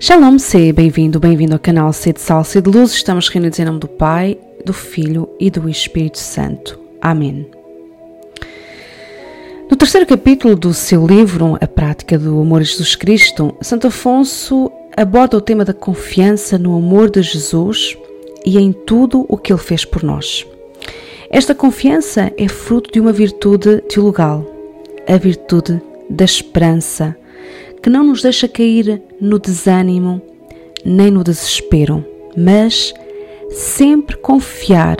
Shalom, seja bem-vindo, bem-vindo ao canal C de Sal, C de Luz. Estamos reunidos em nome do Pai, do Filho e do Espírito Santo. Amém. No terceiro capítulo do seu livro, A Prática do Amor a Jesus Cristo, Santo Afonso aborda o tema da confiança no amor de Jesus e em tudo o que ele fez por nós. Esta confiança é fruto de uma virtude teologal, a virtude da esperança que não nos deixa cair no desânimo nem no desespero, mas sempre confiar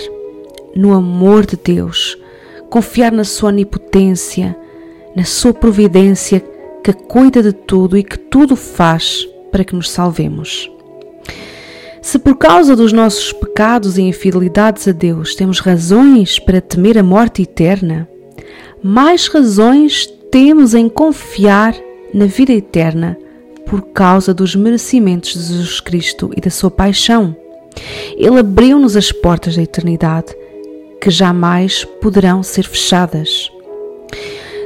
no amor de Deus, confiar na Sua onipotência, na Sua providência que cuida de tudo e que tudo faz para que nos salvemos. Se por causa dos nossos pecados e infidelidades a Deus temos razões para temer a morte eterna, mais razões temos em confiar na vida eterna por causa dos merecimentos de Jesus Cristo e da sua paixão. Ele abriu-nos as portas da eternidade que jamais poderão ser fechadas.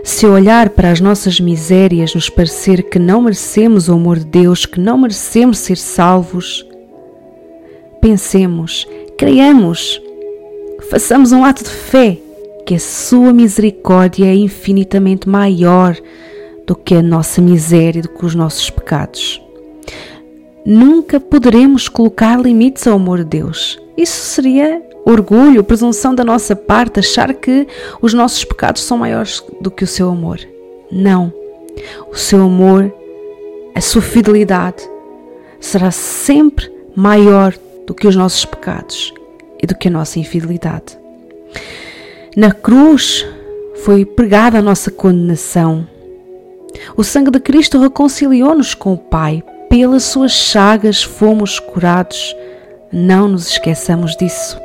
Se olhar para as nossas misérias nos parecer que não merecemos o amor de Deus, que não merecemos ser salvos, pensemos, creiamos, façamos um ato de fé que a sua misericórdia é infinitamente maior do que a nossa miséria, do que os nossos pecados. Nunca poderemos colocar limites ao amor de Deus. Isso seria orgulho, presunção da nossa parte, achar que os nossos pecados são maiores do que o seu amor. Não. O seu amor, a sua fidelidade, será sempre maior do que os nossos pecados e do que a nossa infidelidade. Na cruz foi pregada a nossa condenação o sangue de Cristo reconciliou-nos com o Pai. Pelas suas chagas fomos curados. Não nos esqueçamos disso.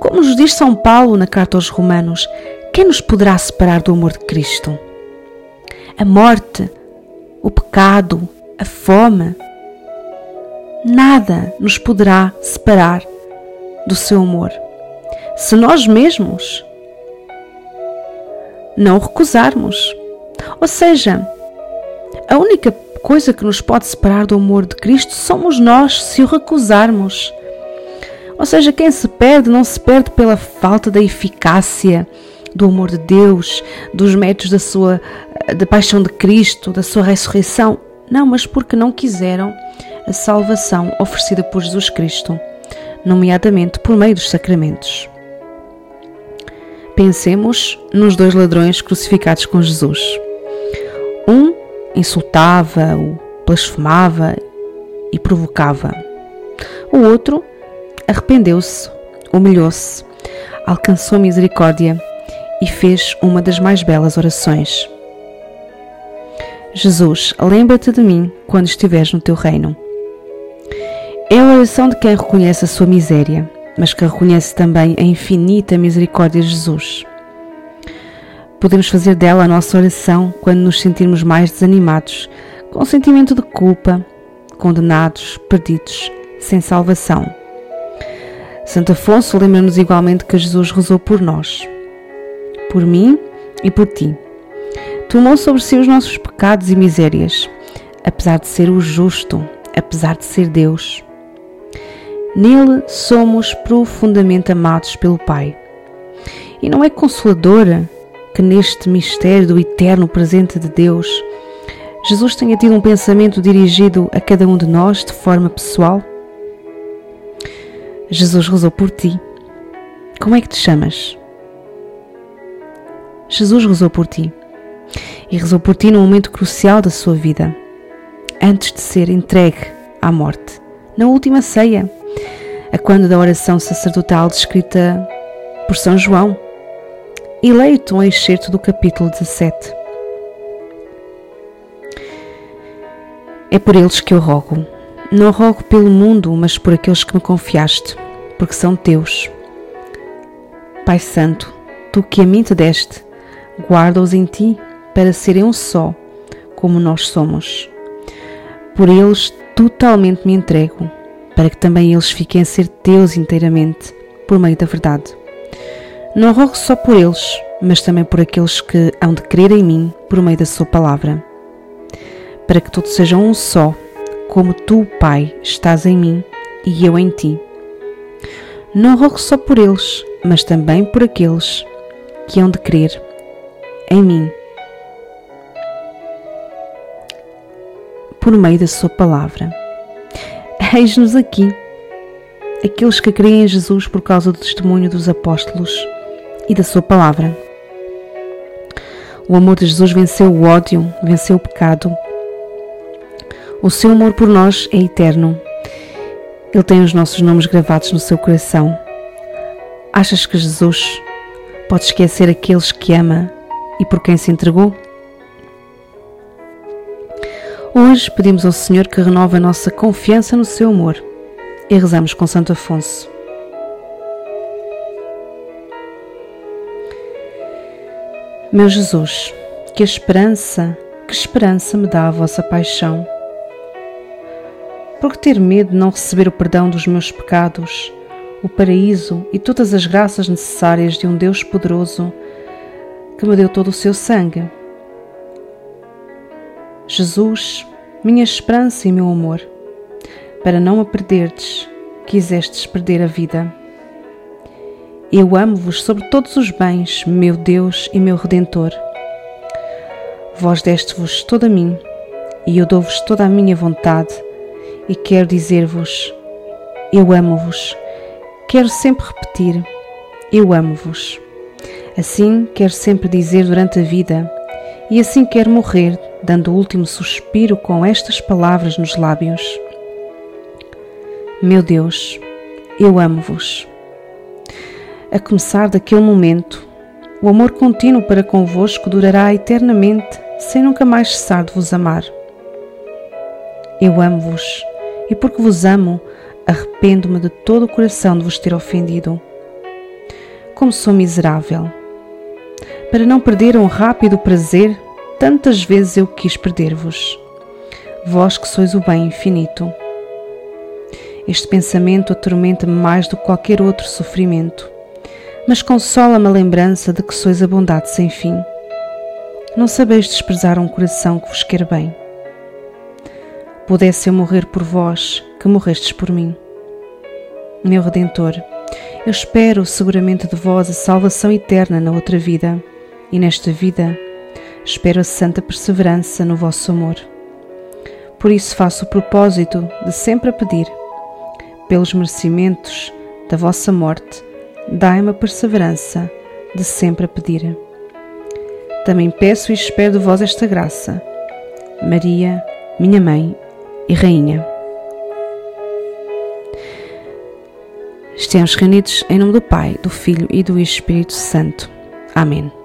Como nos diz São Paulo na carta aos Romanos, quem nos poderá separar do amor de Cristo? A morte, o pecado, a fome. Nada nos poderá separar do seu amor. Se nós mesmos não o recusarmos. Ou seja, a única coisa que nos pode separar do amor de Cristo somos nós se o recusarmos. Ou seja, quem se perde não se perde pela falta da eficácia do amor de Deus, dos métodos da sua da paixão de Cristo, da sua ressurreição. Não, mas porque não quiseram a salvação oferecida por Jesus Cristo, nomeadamente por meio dos sacramentos. Pensemos nos dois ladrões crucificados com Jesus. Um insultava-o, blasfemava e provocava. O outro arrependeu-se, humilhou-se, alcançou misericórdia e fez uma das mais belas orações. Jesus, lembra-te de mim quando estiveres no teu reino. É a oração de quem reconhece a sua miséria, mas que reconhece também a infinita misericórdia de Jesus. Podemos fazer dela a nossa oração quando nos sentirmos mais desanimados, com sentimento de culpa, condenados, perdidos, sem salvação. Santo Afonso lembra-nos igualmente que Jesus rezou por nós, por mim e por ti. Tomou sobre si os nossos pecados e misérias, apesar de ser o justo, apesar de ser Deus. Nele somos profundamente amados pelo Pai. E não é consoladora que neste mistério do eterno presente de Deus, Jesus tenha tido um pensamento dirigido a cada um de nós de forma pessoal? Jesus rezou por ti. Como é que te chamas? Jesus rezou por ti. E rezou por ti num momento crucial da sua vida, antes de ser entregue à morte, na última ceia, a quando da oração sacerdotal descrita por São João, e leio-te um excerto do capítulo 17. É por eles que eu rogo. Não rogo pelo mundo, mas por aqueles que me confiaste, porque são teus. Pai Santo, tu que a mim te deste, guarda-os em ti para serem um só, como nós somos. Por eles totalmente me entrego, para que também eles fiquem a ser teus inteiramente, por meio da verdade. Não rogo só por eles, mas também por aqueles que hão de crer em mim por meio da Sua palavra, para que todos sejam um só, como tu, Pai, estás em mim e eu em ti. Não rogo só por eles, mas também por aqueles que hão de crer em mim, por meio da Sua palavra. Eis-nos aqui, aqueles que creem em Jesus por causa do testemunho dos apóstolos e da Sua palavra. O amor de Jesus venceu o ódio, venceu o pecado. O seu amor por nós é eterno. Ele tem os nossos nomes gravados no seu coração. Achas que Jesus pode esquecer aqueles que ama e por quem se entregou? Hoje pedimos ao Senhor que renove a nossa confiança no seu amor e rezamos com Santo Afonso. Meu Jesus, que esperança, que esperança me dá a vossa paixão. Por que ter medo de não receber o perdão dos meus pecados, o paraíso e todas as graças necessárias de um Deus poderoso que me deu todo o seu sangue? Jesus, minha esperança e meu amor, para não a perderdes, quisestes perder a vida. Eu amo-vos sobre todos os bens, meu Deus e meu Redentor. Vós deste-vos toda a mim, e eu dou-vos toda a minha vontade, e quero dizer-vos: Eu amo-vos. Quero sempre repetir: Eu amo-vos. Assim quero sempre dizer durante a vida, e assim quero morrer, dando o último suspiro com estas palavras nos lábios: Meu Deus, eu amo-vos a começar daquele momento, o amor contínuo para convosco durará eternamente, sem nunca mais cessar de vos amar. Eu amo-vos, e porque vos amo, arrependo-me de todo o coração de vos ter ofendido. Como sou miserável! Para não perder um rápido prazer, tantas vezes eu quis perder-vos. Vós que sois o bem infinito. Este pensamento atormenta-me mais do que qualquer outro sofrimento mas consola-me a lembrança de que sois a bondade sem fim. Não sabeis desprezar um coração que vos quer bem. Pudesse eu morrer por vós, que morrestes por mim. Meu Redentor, eu espero seguramente de vós a salvação eterna na outra vida, e nesta vida espero a santa perseverança no vosso amor. Por isso faço o propósito de sempre a pedir, pelos merecimentos da vossa morte, dai-me a perseverança de sempre a pedir. Também peço e espero de vós esta graça. Maria, minha mãe e rainha. Estamos reunidos em nome do Pai, do Filho e do Espírito Santo. Amém.